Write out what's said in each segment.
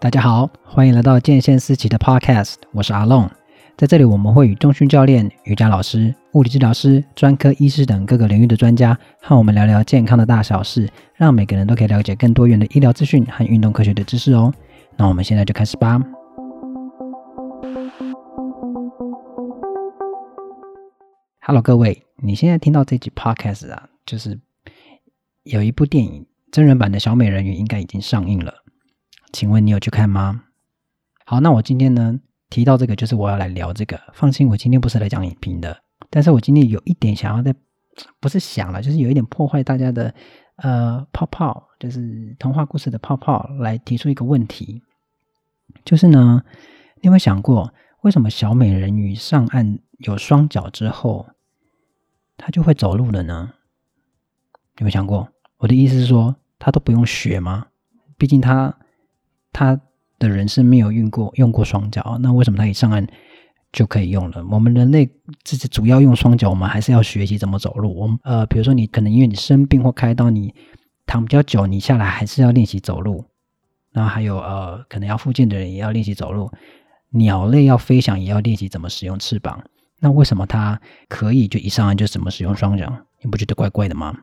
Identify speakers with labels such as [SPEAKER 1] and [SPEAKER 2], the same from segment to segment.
[SPEAKER 1] 大家好，欢迎来到健先思齐的 Podcast，我是阿龙。在这里，我们会与中训教练、瑜伽老师、物理治疗师、专科医师等各个领域的专家，和我们聊聊健康的大小事，让每个人都可以了解更多元的医疗资讯和运动科学的知识哦。那我们现在就开始吧。Hello，各位，你现在听到这集 Podcast 啊，就是有一部电影真人版的小美人鱼，应该已经上映了。请问你有去看吗？好，那我今天呢，提到这个，就是我要来聊这个。放心，我今天不是来讲影评的，但是我今天有一点想要在，不是想了，就是有一点破坏大家的呃泡泡，就是童话故事的泡泡，来提出一个问题，就是呢，你有没有想过，为什么小美人鱼上岸有双脚之后，她就会走路了呢？有没有想过？我的意思是说，她都不用学吗？毕竟她。他的人生没有用过用过双脚，那为什么他一上岸就可以用了？我们人类自己主要用双脚，我们还是要学习怎么走路。我们呃，比如说你可能因为你生病或开刀，你躺比较久，你下来还是要练习走路。然后还有呃，可能要附近的人也要练习走路。鸟类要飞翔也要练习怎么使用翅膀。那为什么它可以就一上岸就怎么使用双脚？你不觉得怪怪的吗？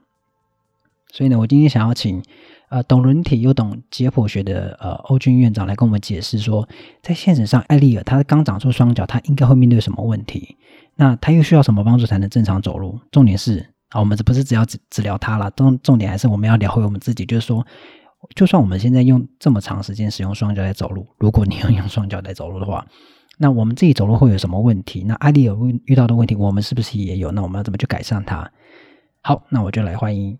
[SPEAKER 1] 所以呢，我今天想要请。呃，懂人体又懂解剖学的呃欧军院长来跟我们解释说，在现实上，艾丽尔她刚长出双脚，她应该会面对什么问题？那她又需要什么帮助才能正常走路？重点是啊，我们这不是只要治治疗她了，重重点还是我们要聊回我们自己，就是说，就算我们现在用这么长时间使用双脚来走路，如果你要用双脚来走路的话，那我们自己走路会有什么问题？那艾丽尔遇到的问题，我们是不是也有？那我们要怎么去改善它？好，那我就来欢迎。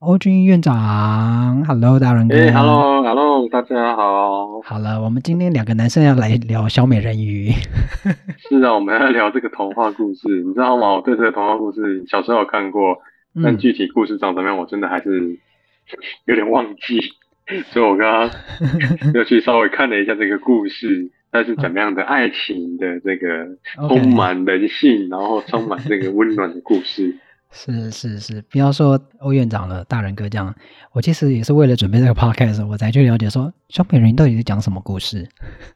[SPEAKER 1] 欧军院长，Hello，大人哥。
[SPEAKER 2] 哎，Hello，Hello，大家好。
[SPEAKER 1] 好了，我们今天两个男生要来聊小美人鱼。
[SPEAKER 2] 是啊，我们要聊这个童话故事，你知道吗？我对这个童话故事小时候有看过，但具体故事长怎么样，我真的还是 有点忘记。所以我刚刚又去稍微看了一下这个故事，它是怎么样的爱情的这个充满人性，然后充满这个温暖的故事。
[SPEAKER 1] 是是是，不要说欧院长了，大人哥这样，我其实也是为了准备这个 podcast，我才去了解说小美人鱼到底是讲什么故事。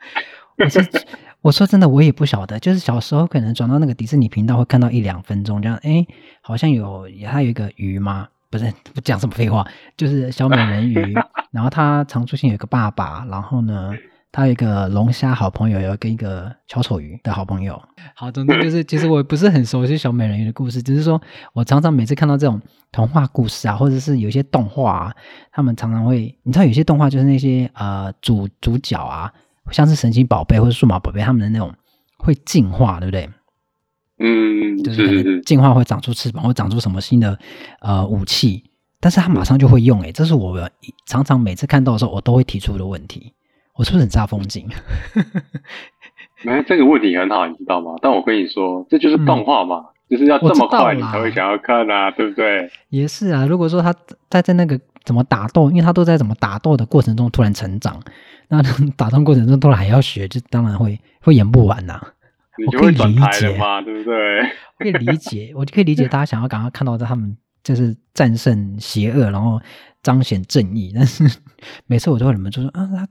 [SPEAKER 1] 我是 我说真的，我也不晓得，就是小时候可能转到那个迪士尼频道会看到一两分钟这样，哎，好像有它有一个鱼吗？不是，不讲什么废话，就是小美人鱼，然后它常出现有一个爸爸，然后呢。他有一个龙虾好朋友，有跟一个小丑鱼的好朋友。好，总之就是，其实我不是很熟悉小美人鱼的故事，只是说我常常每次看到这种童话故事啊，或者是有一些动画啊，他们常常会，你知道，有些动画就是那些呃主主角啊，像是神奇宝贝或者数码宝贝，他们的那种会进化，对不对？
[SPEAKER 2] 嗯，
[SPEAKER 1] 就是进化会长出翅膀，会长出什么新的呃武器，但是他马上就会用，诶，这是我常常每次看到的时候，我都会提出的问题。我是不是很煞风景？
[SPEAKER 2] 没，这个问题很好，你知道吗？但我跟你说，这就是动画嘛，嗯、就是要这么快你才会想要看啊，对不对？
[SPEAKER 1] 也是啊。如果说他在在那个怎么打斗，因为他都在怎么打斗的过程中突然成长，那 打斗过程中突然还要学，就当然会会演不完呐、啊。
[SPEAKER 2] 你就会转台了嘛，对不对？
[SPEAKER 1] 我可以理解，我就可以理解大家想要赶快看到他们就是战胜邪恶，然后彰显正义。但是 每次我都会忍不住说啊，他。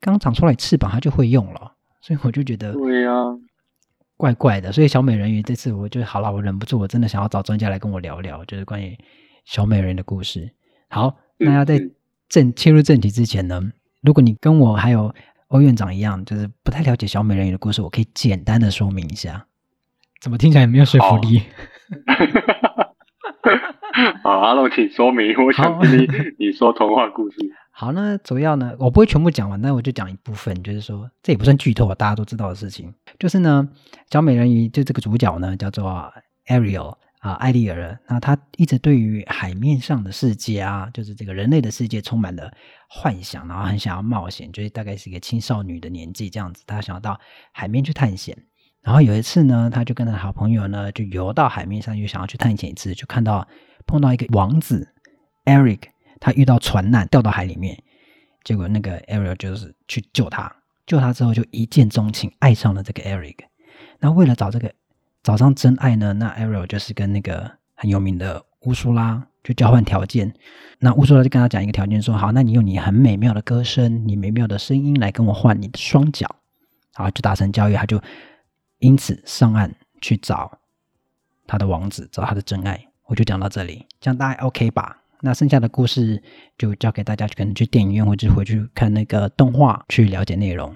[SPEAKER 1] 刚长出来翅膀，它就会用了，所以我就觉得对呀，怪怪的。所以小美人鱼这次我就好了，我忍不住，我真的想要找专家来跟我聊聊，就是关于小美人鱼的故事。好，那要在正切入正题之前呢，如果你跟我还有欧院长一样，就是不太了解小美人鱼的故事，我可以简单的说明一下。怎么听起来没有说服力？
[SPEAKER 2] 好，阿龙，请说明。我想听你你说童话故事。
[SPEAKER 1] 好，那主要呢，我不会全部讲完，那我就讲一部分，就是说这也不算剧透啊，大家都知道的事情。就是呢，小美人鱼就这个主角呢，叫做 Ariel 啊，艾丽儿。那她一直对于海面上的世界啊，就是这个人类的世界充满了幻想，然后很想要冒险，就是大概是一个青少女的年纪这样子，她想要到海面去探险。然后有一次呢，她就跟她好朋友呢，就游到海面上，又想要去探险一次，就看到碰到一个王子 Eric。他遇到船难，掉到海里面，结果那个 Ariel 就是去救他，救他之后就一见钟情，爱上了这个 Eric。那为了找这个找上真爱呢，那 Ariel 就是跟那个很有名的乌苏拉就交换条件。那乌苏拉就跟他讲一个条件，说好，那你用你很美妙的歌声，你美妙的声音来跟我换你的双脚，好，就达成交易，他就因此上岸去找他的王子，找他的真爱。我就讲到这里，这样大家 OK 吧？那剩下的故事就交给大家，可能去电影院或者回去看那个动画去了解内容。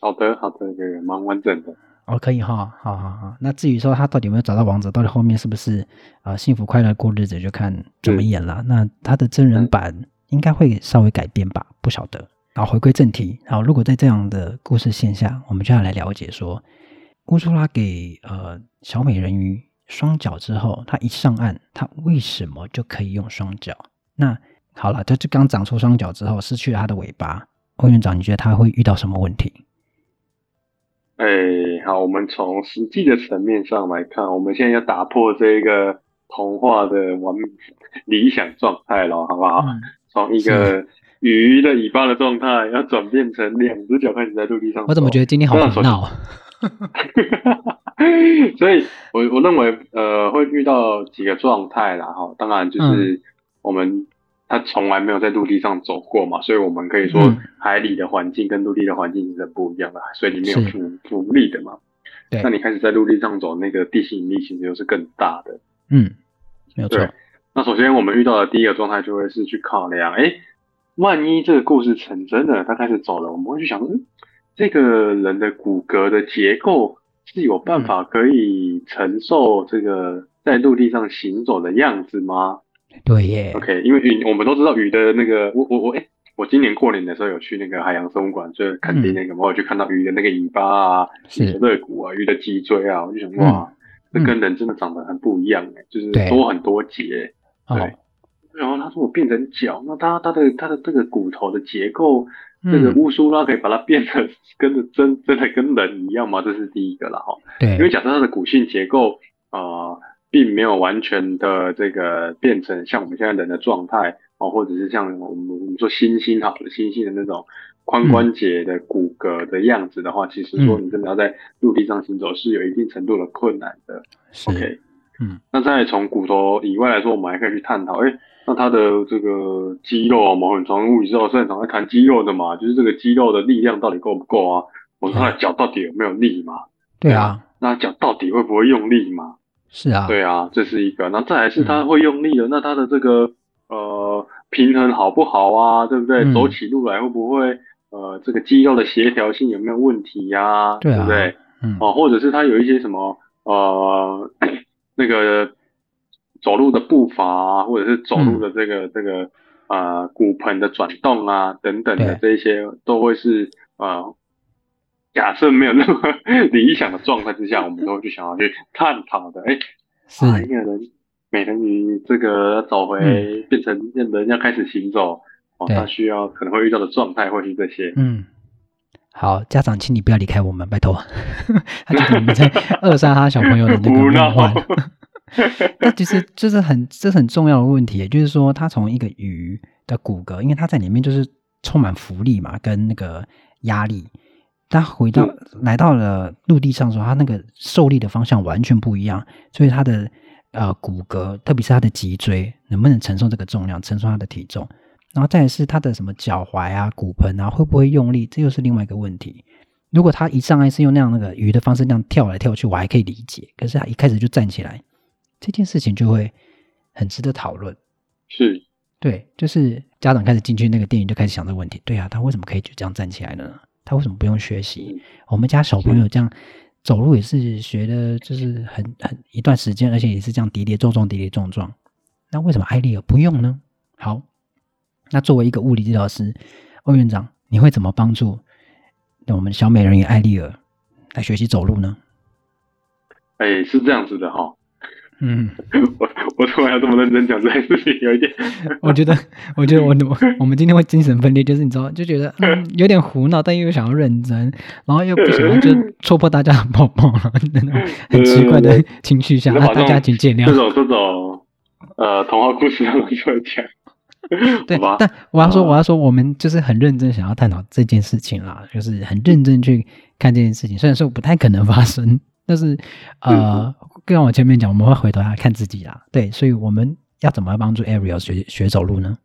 [SPEAKER 2] 好的，好的，也蛮完整的。
[SPEAKER 1] 哦，可以哈，好好好。那至于说他到底有没有找到王子，到底后面是不是啊、呃、幸福快乐过日子，就看怎么演了。那他的真人版应该会稍微改变吧，不晓得。然后，回归正题。好，如果在这样的故事线下，我们就要来了解说，乌苏拉给呃小美人鱼双脚之后，他一上岸，他为什么就可以用双脚？那好了，他就刚长出双脚之后，失去了他的尾巴。欧院长，你觉得他会遇到什么问题？
[SPEAKER 2] 哎，好，我们从实际的层面上来看，我们现在要打破这个童话的完理想状态了，好不好？嗯、从一个鱼的尾巴的状态，要转变成两只脚开始在陆地上。
[SPEAKER 1] 我怎么觉得今天好胡闹？
[SPEAKER 2] 所以我我认为，呃，会遇到几个状态啦，哈，当然就是我们。嗯他从来没有在陆地上走过嘛，所以我们可以说海里的环境跟陆地的环境是不一样的，水里面有浮浮力的嘛。那你开始在陆地上走，那个地心引力其实又是更大的。
[SPEAKER 1] 嗯，没有错。
[SPEAKER 2] 那首先我们遇到的第一个状态就会是去考量，哎，万一这个故事成真的，他开始走了，我们会去想，嗯，这个人的骨骼的结构是有办法可以承受这个在陆地上行走的样子吗？
[SPEAKER 1] 对耶
[SPEAKER 2] ，OK，因为鱼我们都知道鱼的那个，我我我哎，我今年过年的时候有去那个海洋生物馆，就是垦丁那个，我有去看到鱼的那个尾巴啊，鱼的肋骨啊，鱼的脊椎啊，我就想哇，这跟人真的长得很不一样哎，就是多很多节，对，然后他说我变成脚，那他他的他的这个骨头的结构，这个乌苏拉可以把它变得跟着真真的跟人一样吗？这是第一个了哈，对，因为假设它的骨性结构啊。并没有完全的这个变成像我们现在人的状态哦，或者是像我们我们说猩猩好的猩猩的那种髋关节的骨骼的样子的话，嗯、其实说你真的要在陆地上行走是有一定程度的困难的。OK，嗯，那再从骨头以外来说，我们还可以去探讨，哎，那他的这个肌肉，我们很常物理治疗是很常在谈肌肉的嘛，就是这个肌肉的力量到底够不够啊？我说他的脚到底有没有力嘛？
[SPEAKER 1] 对啊，
[SPEAKER 2] 那脚到底会不会用力嘛？
[SPEAKER 1] 是啊，
[SPEAKER 2] 对啊，这是一个。那再来是他会用力的，嗯、那他的这个呃平衡好不好啊？对不对？嗯、走起路来会不会呃这个肌肉的协调性有没有问题呀、啊？对，啊、对不对？嗯。哦，或者是他有一些什么呃 那个走路的步伐啊，或者是走路的这个、嗯、这个呃骨盆的转动啊等等的这些都会是呃。假设没有那么理想的状态之下，我们都会去想要去探讨的。哎，是一个人美人鱼这个走回、嗯、变成人要开始行走，哦，他需要可能会遇到的状态或是这些。嗯，
[SPEAKER 1] 好，家长，请你不要离开我们，拜托。他觉得你们在扼杀他小朋友的那个 梦幻。那其实这是很这是很重要的问题，也就是说，它从一个鱼的骨骼，因为它在里面就是充满浮力嘛，跟那个压力。它回到来到了陆地上的时候，它那个受力的方向完全不一样，所以它的呃骨骼，特别是它的脊椎，能不能承受这个重量，承受它的体重？然后再来是它的什么脚踝啊、骨盆啊，会不会用力？这又是另外一个问题。如果他一上来是用那样那个鱼的方式那样跳来跳去，我还可以理解。可是他一开始就站起来，这件事情就会很值得讨论。
[SPEAKER 2] 是，
[SPEAKER 1] 对，就是家长开始进去那个电影就开始想这个问题。对啊，他为什么可以就这样站起来呢？他为什么不用学习？我们家小朋友这样走路也是学的，就是很很一段时间，而且也是这样跌跌撞撞、跌跌撞撞。那为什么艾丽尔不用呢？好，那作为一个物理治疗师，欧院长，你会怎么帮助我们小美人鱼艾丽尔来学习走路呢？
[SPEAKER 2] 哎，是这样子的哈。
[SPEAKER 1] 嗯，
[SPEAKER 2] 我我突然要这么认真讲这件事情，有一点。
[SPEAKER 1] 我觉得，我觉得我 我我们今天会精神分裂，就是你知道，就觉得嗯有点胡闹，但又想要认真，然后又不想要就 戳破大家的泡泡了，那种很奇怪的情绪下，大家请见谅。
[SPEAKER 2] 这种这种呃童话故事让我讲。
[SPEAKER 1] 对，但我要说，我要说，我们就是很认真想要探讨这件事情啦，就是很认真去看这件事情，虽然说不太可能发生。但是，呃，跟我前面讲，我们会回头来看自己啦。对，所以我们要怎么帮助 Ariel 学学走路呢？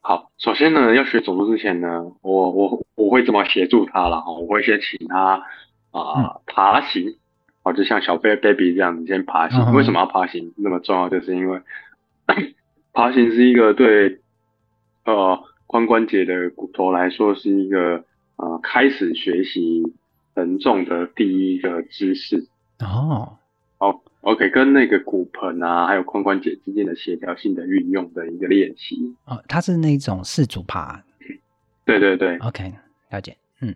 [SPEAKER 2] 好，首先呢，要学走路之前呢，我我我会怎么协助他了哈？我会先请他啊、爬行，哦，就像小 baby 这样你先爬行。嗯、为什么要爬行那么重要？就是因为 爬行是一个对呃髋关节的骨头来说是一个呃开始学习承重的第一个姿势
[SPEAKER 1] 哦。
[SPEAKER 2] 好，OK，跟那个骨盆啊，还有髋关节之间的协调性的运用的一个练习。
[SPEAKER 1] 哦，它是那种四足爬。
[SPEAKER 2] 对对对
[SPEAKER 1] ，OK，了解。嗯，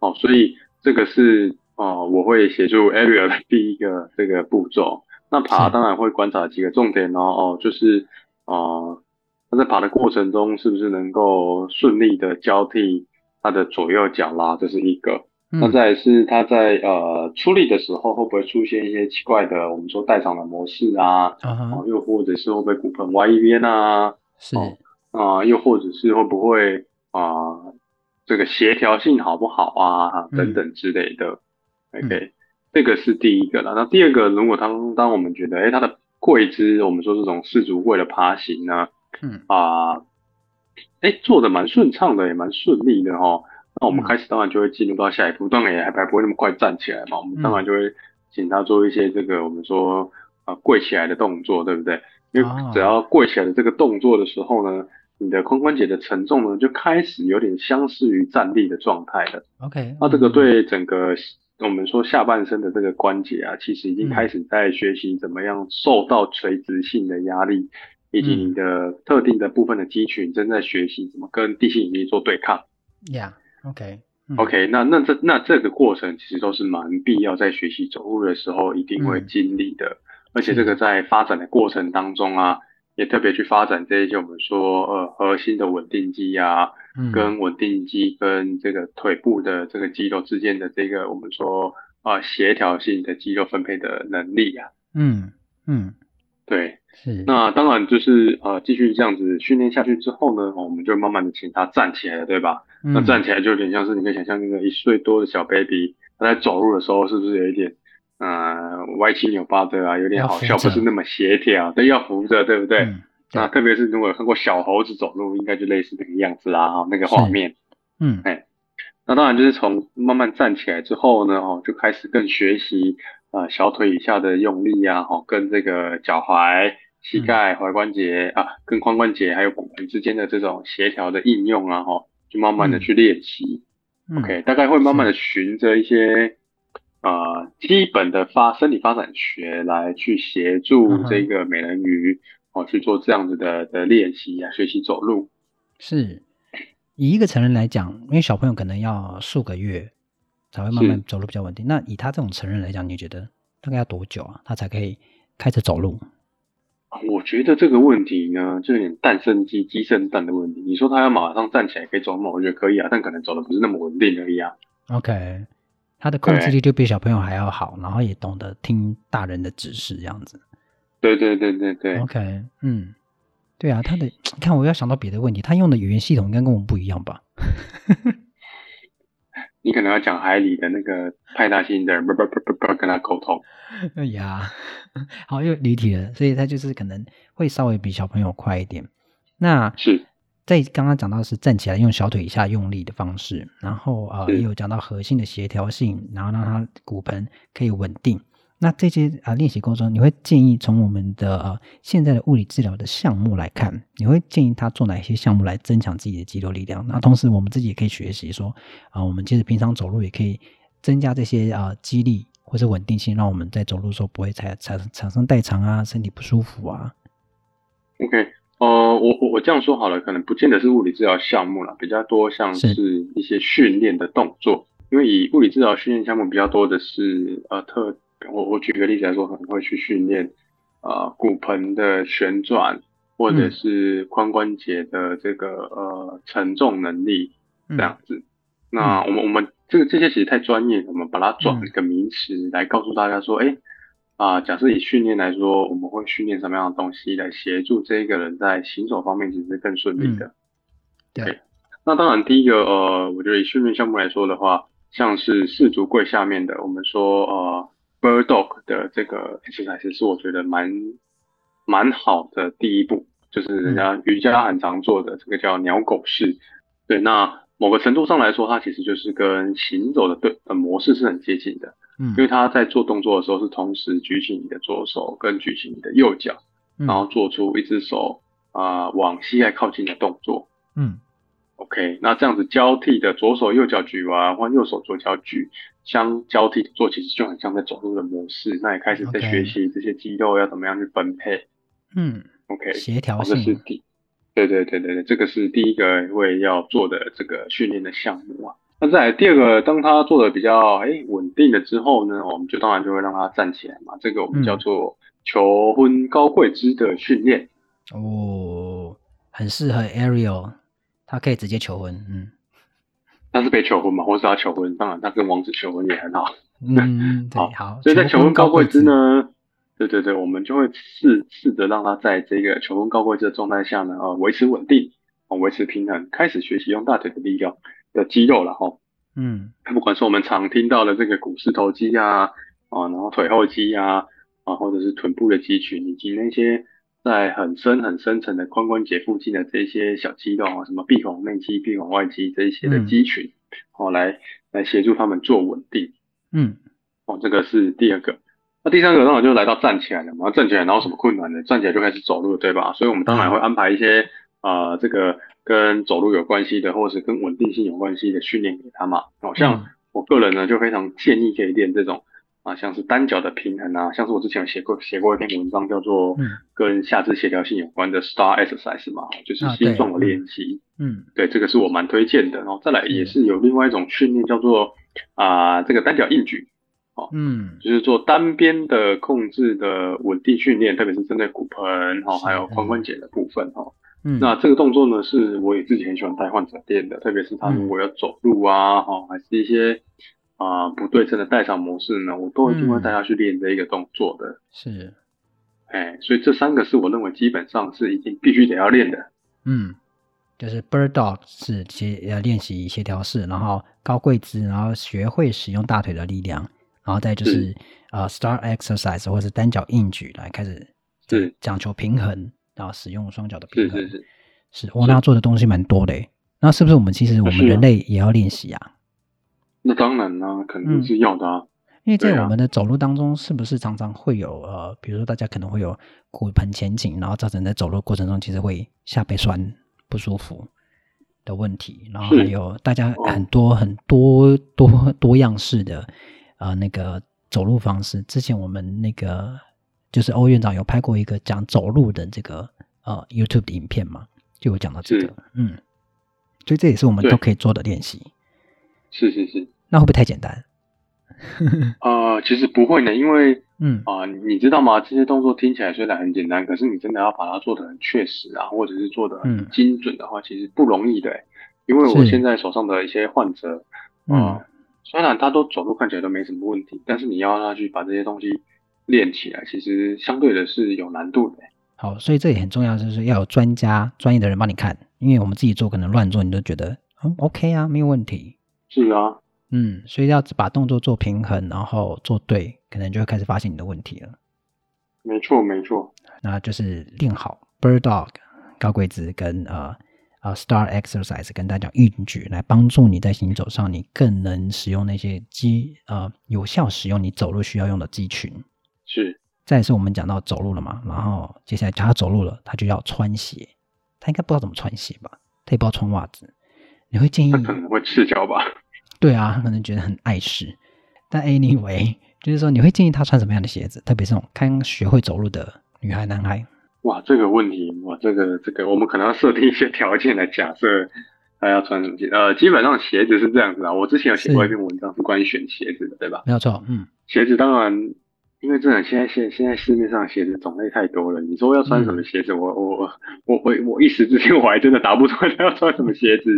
[SPEAKER 2] 哦，所以这个是哦，我会协助 Ariel 的 第一个这个步骤。那爬当然会观察几个重点哦，哦，就是哦，他在爬的过程中是不是能够顺利的交替他的左右脚啦，这是一个。那再是他在呃出力的时候会不会出现一些奇怪的我们说代偿的模式啊？啊、uh-huh. 又或者是会不会骨盆歪一边啊？
[SPEAKER 1] 是啊、
[SPEAKER 2] 呃，又或者是会不会啊、呃、这个协调性好不好啊？等等之类的。嗯、OK，这个是第一个了。那第二个，如果当当我们觉得哎它的跪姿，我们说这种四足跪的爬行呢，嗯啊，哎、呃、做的蛮顺畅的，也蛮顺利的哈。那我们开始当然就会进入到下一步，当然也还还不会那么快站起来嘛。我们当然就会请他做一些这个我们说啊跪起来的动作，对不对？因为只要跪起来的这个动作的时候呢，你的髋关节的承重呢就开始有点相似于站立的状态了。
[SPEAKER 1] OK，
[SPEAKER 2] 那这个对整个我们说下半身的这个关节啊，其实已经开始在学习怎么样受到垂直性的压力，以及你的特定的部分的肌群正在学习怎么跟地心引力做对抗。
[SPEAKER 1] Yeah。OK，OK，、
[SPEAKER 2] okay, 那那这那这个过程其实都是蛮必要，在学习走路的时候一定会经历的、嗯，而且这个在发展的过程当中啊，也特别去发展这一些我们说呃核心的稳定肌啊，嗯、跟稳定肌跟这个腿部的这个肌肉之间的这个我们说啊协调性的肌肉分配的能力啊，
[SPEAKER 1] 嗯嗯，
[SPEAKER 2] 对。是，那当然就是呃，继续这样子训练下去之后呢，我们就慢慢的请他站起来了，对吧？嗯、那站起来就有点像是你可以想象那个一岁多的小 baby，他在走路的时候是不是有一点呃歪七扭八的啊，有点好笑，不是那么协调，对，要扶着，对不对？嗯、对，那特别是如果有看过小猴子走路，应该就类似那个样子啦，哈，那个画面。
[SPEAKER 1] 嗯，
[SPEAKER 2] 哎，那当然就是从慢慢站起来之后呢，哦，就开始更学习啊、呃、小腿以下的用力啊，哦，跟这个脚踝。膝盖、踝关节啊，跟髋关节还有骨盆之间的这种协调的应用啊，哈，就慢慢的去练习。嗯、OK，大概会慢慢的循着一些啊、呃、基本的发生理发展学来去协助这个美人鱼哦去做这样子的的练习啊，学习走路。
[SPEAKER 1] 是，以一个成人来讲，因为小朋友可能要数个月才会慢慢走路比较稳定。那以他这种成人来讲，你觉得大概要多久啊，他才可以开始走路？
[SPEAKER 2] 我觉得这个问题呢，就有点蛋生鸡，鸡生蛋的问题。你说他要马上站起来可以走吗？我觉得可以啊，但可能走的不是那么稳定而已啊。
[SPEAKER 1] OK，他的控制力就比小朋友还要好，然后也懂得听大人的指示，这样子。
[SPEAKER 2] 对对对对对。
[SPEAKER 1] OK，嗯，对啊，他的，你看我要想到别的问题，他用的语言系统应该跟我们不一样吧？
[SPEAKER 2] 你可能要讲海里的那个派大星的，不不不不不跟他沟通。
[SPEAKER 1] 哎 呀，好又离题了，所以他就是可能会稍微比小朋友快一点。那是在刚刚讲到是站起来用小腿以下用力的方式，然后呃也有讲到核心的协调性，然后让他骨盆可以稳定。那这些啊练习过程中，你会建议从我们的呃现在的物理治疗的项目来看，你会建议他做哪些项目来增强自己的肌肉力量？那同时我们自己也可以学习说啊，我们其实平常走路也可以增加这些啊肌力或者稳定性，让我们在走路的时候不会产产产生代偿啊，身体不舒服啊。
[SPEAKER 2] OK，呃，我我我这样说好了，可能不见得是物理治疗项目了，比较多像是一些训练的动作，因为以物理治疗训练项目比较多的是呃特。我我举个例子来说，可能会去训练啊骨盆的旋转，或者是髋关节的这个呃承重能力这样子。嗯、那我们我们这个这些其实太专业，我们把它转一个名词来告诉大家说，哎、嗯、啊，假设以训练来说，我们会训练什么样的东西来协助这一个人在行走方面其实是更顺利的。嗯、对，对。那当然第一个呃，我觉得以训练项目来说的话，像是四足跪下面的，我们说呃。Bird Dog 的这个 exercise 是我觉得蛮蛮好的第一步，就是人家瑜伽很常做的这个叫鸟狗式。对，那某个程度上来说，它其实就是跟行走的对的模式是很接近的。嗯，因为他在做动作的时候是同时举起你的左手跟举起你的右脚，然后做出一只手啊、呃、往膝盖靠近的动作。嗯。OK，那这样子交替的左手右脚举完，换右手左脚举，相交替的做，其实就很像在走路的模式。那也开始在学习这些肌肉要怎么样去分配。嗯，OK，协调性。这是第，对对对对对，这个是第一个会要做的这个训练的项目啊。那再来第二个，当他做的比较哎稳定了之后呢，我们就当然就会让他站起来嘛。这个我们叫做求婚高跪姿的训练。
[SPEAKER 1] 嗯、哦，很适合 Ariel。他可以直接求婚，嗯，
[SPEAKER 2] 他是被求婚嘛，或是他求婚，当然他跟王子求婚也很好，
[SPEAKER 1] 嗯，对，好，
[SPEAKER 2] 所以在求婚高贵姿呢，对对对，我们就会试试着让他在这个求婚高贵姿的状态下呢，呃，维持稳定，啊，维持平衡，开始学习用大腿的力量的肌肉了哈，嗯，不管是我们常听到的这个股四头肌啊，啊，然后腿后肌啊，啊，或者是臀部的肌群，以及那些。在很深很深层的髋关节附近的这些小肌肉啊，什么臂孔内肌、臂孔外肌这一些的肌群，哦、嗯，来来协助他们做稳定。嗯，哦，这个是第二个。那第三个当然就来到站起来了嘛，站起来然后什么困难呢？站起来就开始走路，对吧？所以我们当然会安排一些啊、呃，这个跟走路有关系的，或者是跟稳定性有关系的训练给他嘛。好像我个人呢，就非常建议可以练这种。啊，像是单脚的平衡啊，像是我之前有写过写过一篇文章，叫做跟下肢协调性有关的 STAR Exercise 嘛，就是心状的练习。嗯，对，这个是我蛮推荐的。然后再来也是有另外一种训练，叫做啊、呃、这个单脚硬举。哦，嗯，就是做单边的控制的稳定训练，特别是针对骨盆哈，还有髋关节的部分哈。嗯，那这个动作呢，是我也自己很喜欢带患者练的，特别是他如果要走路啊，哈，还是一些。啊、呃，不对称的代偿模式呢，我都一定会带他去练这一个动作的。是，哎，所以这三个是我认为基本上是一定必须得要练的。嗯，
[SPEAKER 1] 就是 Bird Dog 是协要练习协调式，然后高跪姿，然后学会使用大腿的力量，然后再就是，是呃 Star Exercise 或者是单脚硬举来开始，是讲求平衡，然后使用双脚的平衡。是是是，是我那做的东西蛮多的。那是不是我们其实我们人类也要练习啊？
[SPEAKER 2] 那当然啦、啊，肯定是要的啊、嗯。
[SPEAKER 1] 因为在我们的走路当中，是不是常常会有呃，比如说大家可能会有骨盆前倾，然后造成在走路过程中其实会下背酸不舒服的问题。然后还有大家很多很多多多样式的呃那个走路方式。之前我们那个就是欧院长有拍过一个讲走路的这个呃 YouTube 的影片嘛，就有讲到这个，嗯，所以这也是我们都可以做的练习。
[SPEAKER 2] 是是是。
[SPEAKER 1] 那会不会太简单？
[SPEAKER 2] 呃，其实不会呢，因为，嗯啊、呃，你知道吗？这些动作听起来虽然很简单，可是你真的要把它做得很确实啊，或者是做得很精准的话，嗯、其实不容易的。因为我现在手上的一些患者，嗯、呃，虽然他都走路看起来都没什么问题，但是你要让他去把这些东西练起来，其实相对的是有难度的。
[SPEAKER 1] 好，所以这也很重要，就是要有专家、专业的人帮你看，因为我们自己做可能乱做，你都觉得嗯 OK 啊，没有问题。
[SPEAKER 2] 是啊。
[SPEAKER 1] 嗯，所以要把动作做平衡，然后做对，可能就会开始发现你的问题了。
[SPEAKER 2] 没错，没错。
[SPEAKER 1] 那就是练好 Bird Dog 高跪姿跟呃呃 Star Exercise 跟大家运举，来帮助你在行走上，你更能使用那些肌呃有效使用你走路需要用的肌群。
[SPEAKER 2] 是。
[SPEAKER 1] 再是我们讲到走路了嘛，然后接下来教他走路了，他就要穿鞋。他应该不知道怎么穿鞋吧？他也不知道穿袜子。你会建议？
[SPEAKER 2] 他可能会赤脚吧。
[SPEAKER 1] 对啊，他可能觉得很碍事，但 anyway，就是说你会建议他穿什么样的鞋子？特别是那种刚学会走路的女孩、男孩。
[SPEAKER 2] 哇，这个问题，哇，这个这个，我们可能要设定一些条件来假设他要穿什么鞋。呃，基本上鞋子是这样子啊，我之前有写过一篇文章是关于选鞋子的，对吧？
[SPEAKER 1] 没有错，嗯，鞋
[SPEAKER 2] 子当然。因为真的，现在现现在市面上鞋子种类太多了。你说要穿什么鞋子，嗯、我我我我我一时之间我还真的答不出来要穿什么鞋子。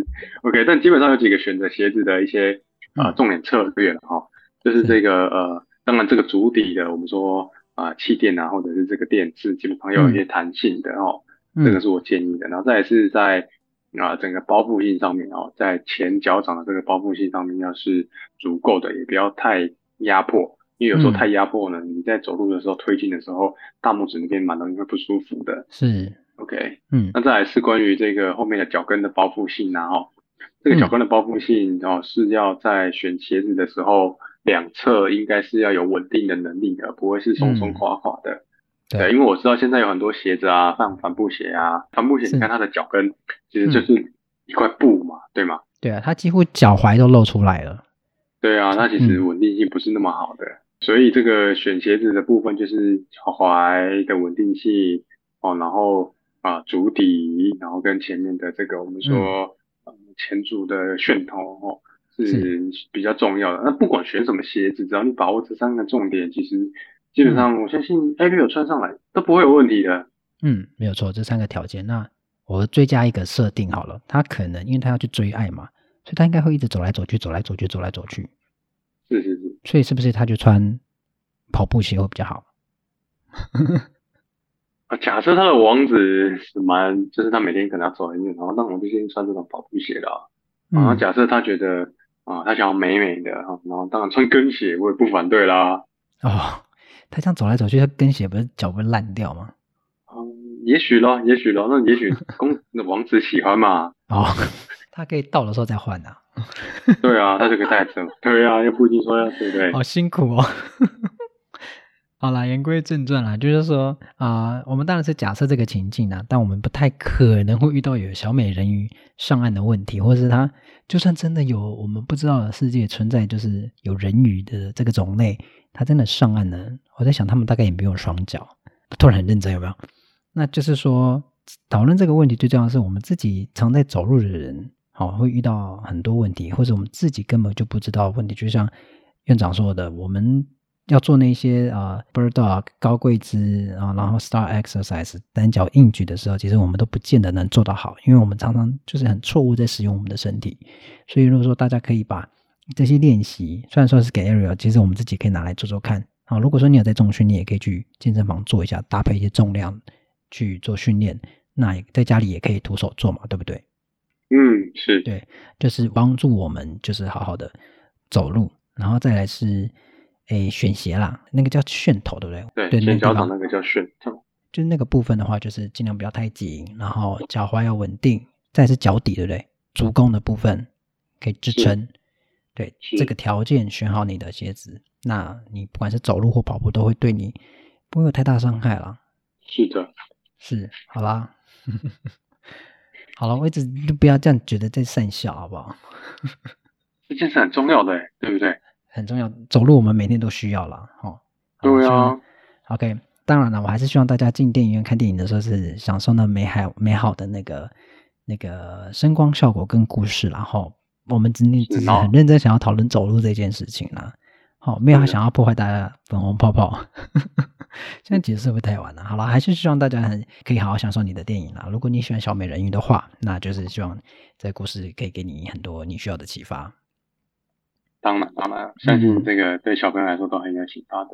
[SPEAKER 2] OK，但基本上有几个选择鞋子的一些啊、呃、重点策略了哈，就是这个呃，当然这个足底的，我们说啊气垫啊，或者是这个垫是基本上要有一些弹性的哦，嗯、这个是我建议的。然后再来是在啊整个包覆性上面哦，在前脚掌的这个包覆性上面要是足够的，也不要太压迫。因为有时候太压迫呢，嗯、你在走路的时候推进的时候，大拇指那边蛮容易会不舒服的。
[SPEAKER 1] 是
[SPEAKER 2] ，OK，
[SPEAKER 1] 嗯，
[SPEAKER 2] 那再来是关于这个后面的脚跟的包覆性啊，哦，这个脚跟的包覆性哦是要在选鞋子的时候，两侧应该是要有稳定的能力的，不会是松松垮垮的。嗯、对，对，因为我知道现在有很多鞋子啊，像帆布鞋啊，帆布鞋你看它的脚跟其实就是一块布嘛，嗯、对吗？
[SPEAKER 1] 对啊，它几乎脚踝都露出来了。
[SPEAKER 2] 对啊，那其实稳定性不是那么好的，嗯、所以这个选鞋子的部分就是脚踝的稳定性哦，然后啊足底，然后跟前面的这个我们说、嗯、前足的楦头哦是比较重要的。那不管选什么鞋子，只要你把握这三个重点，其实基本上我相信 Ariel 穿上来都不会有问题的。
[SPEAKER 1] 嗯，没有错，这三个条件。那我追加一个设定好了，他可能因为他要去追爱嘛。所以他应该会一直走来走去，走来走去，走来走去。
[SPEAKER 2] 是是是。
[SPEAKER 1] 所以是不是他就穿跑步鞋会比较好？
[SPEAKER 2] 啊，假设他的王子是蛮，就是他每天可能要走很远，然后那我们就先穿这种跑步鞋的啊。然后假设他觉得啊，他想要美美的哈，然后当然穿跟鞋我也不反对啦。
[SPEAKER 1] 哦，他这样走来走去，他跟鞋不是脚会烂掉吗？
[SPEAKER 2] 嗯，也许咯，也许咯，那也许公那王子喜欢嘛。
[SPEAKER 1] 哦。他可以到的时候再换呐、啊。
[SPEAKER 2] 对啊，他就可以带走。对啊，又不一定说要对不对？
[SPEAKER 1] 好辛苦哦。好啦，言归正传啦，就是说啊、呃，我们当然是假设这个情境啊，但我们不太可能会遇到有小美人鱼上岸的问题，或者是他就算真的有我们不知道的世界存在，就是有人鱼的这个种类，他真的上岸了，我在想他们大概也没有双脚。突然很认真，有没有？那就是说，讨论这个问题最重要的是我们自己常在走路的人。好，会遇到很多问题，或者我们自己根本就不知道问题。就像院长说的，我们要做那些啊、bird dog 高跪姿啊，然后 star exercise 单脚硬举的时候，其实我们都不见得能做到好，因为我们常常就是很错误在使用我们的身体。所以如果说大家可以把这些练习，虽然说是给 Ariel，其实我们自己可以拿来做做看。啊，如果说你有在重训，你也可以去健身房做一下，搭配一些重量去做训练。那在家里也可以徒手做嘛，对不对？
[SPEAKER 2] 嗯，是
[SPEAKER 1] 对，就是帮助我们，就是好好的走路，然后再来是，诶，选鞋啦，那个叫楦头，对不对？
[SPEAKER 2] 对，前脚掌那个叫楦头，
[SPEAKER 1] 就是那个部分的话，就是尽量不要太紧，然后脚踝要稳定，再是脚底，对不对？足弓的部分可以支撑，是对，是这个条件选好你的鞋子，那你不管是走路或跑步，都会对你不会有太大伤害了。
[SPEAKER 2] 是的，
[SPEAKER 1] 是，好啦。好了，我一直就不要这样觉得在讪笑，好不好？
[SPEAKER 2] 这件事很重要的，对不对？
[SPEAKER 1] 很重要，走路我们每天都需要了，哈。
[SPEAKER 2] 对啊。
[SPEAKER 1] OK，当然了，我还是希望大家进电影院看电影的时候是享受那美好美好的那个那个声光效果跟故事，然后我们今天只是很认真想要讨论走路这件事情啦。好，没有想要破坏大家粉红泡泡。现在其实是不是太晚了？好了，还是希望大家很可以好好享受你的电影啦。如果你喜欢小美人鱼的话，那就是希望这故事可以给你很多你需要的启发。
[SPEAKER 2] 当然，当然，相信这个对小朋友来说都很有启发的。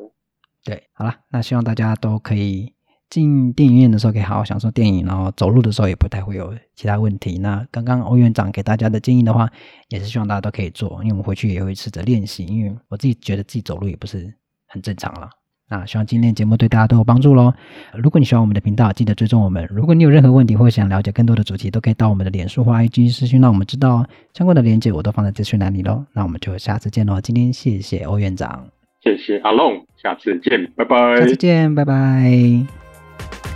[SPEAKER 1] 对，好了，那希望大家都可以。进电影院的时候可以好好享受电影，然后走路的时候也不太会有其他问题。那刚刚欧院长给大家的建议的话，也是希望大家都可以做，因为我们回去也会试着练习。因为我自己觉得自己走路也不是很正常了。那希望今天的节目对大家都有帮助喽。如果你喜欢我们的频道，记得追踪我们。如果你有任何问题或想了解更多的主题，都可以到我们的脸书或 IG 私讯让我们知道哦。相关的链接我都放在资讯栏里喽。那我们就下次见喽。今天谢谢欧院长，
[SPEAKER 2] 谢谢阿龙，下次见，拜拜。
[SPEAKER 1] 下次见，拜拜。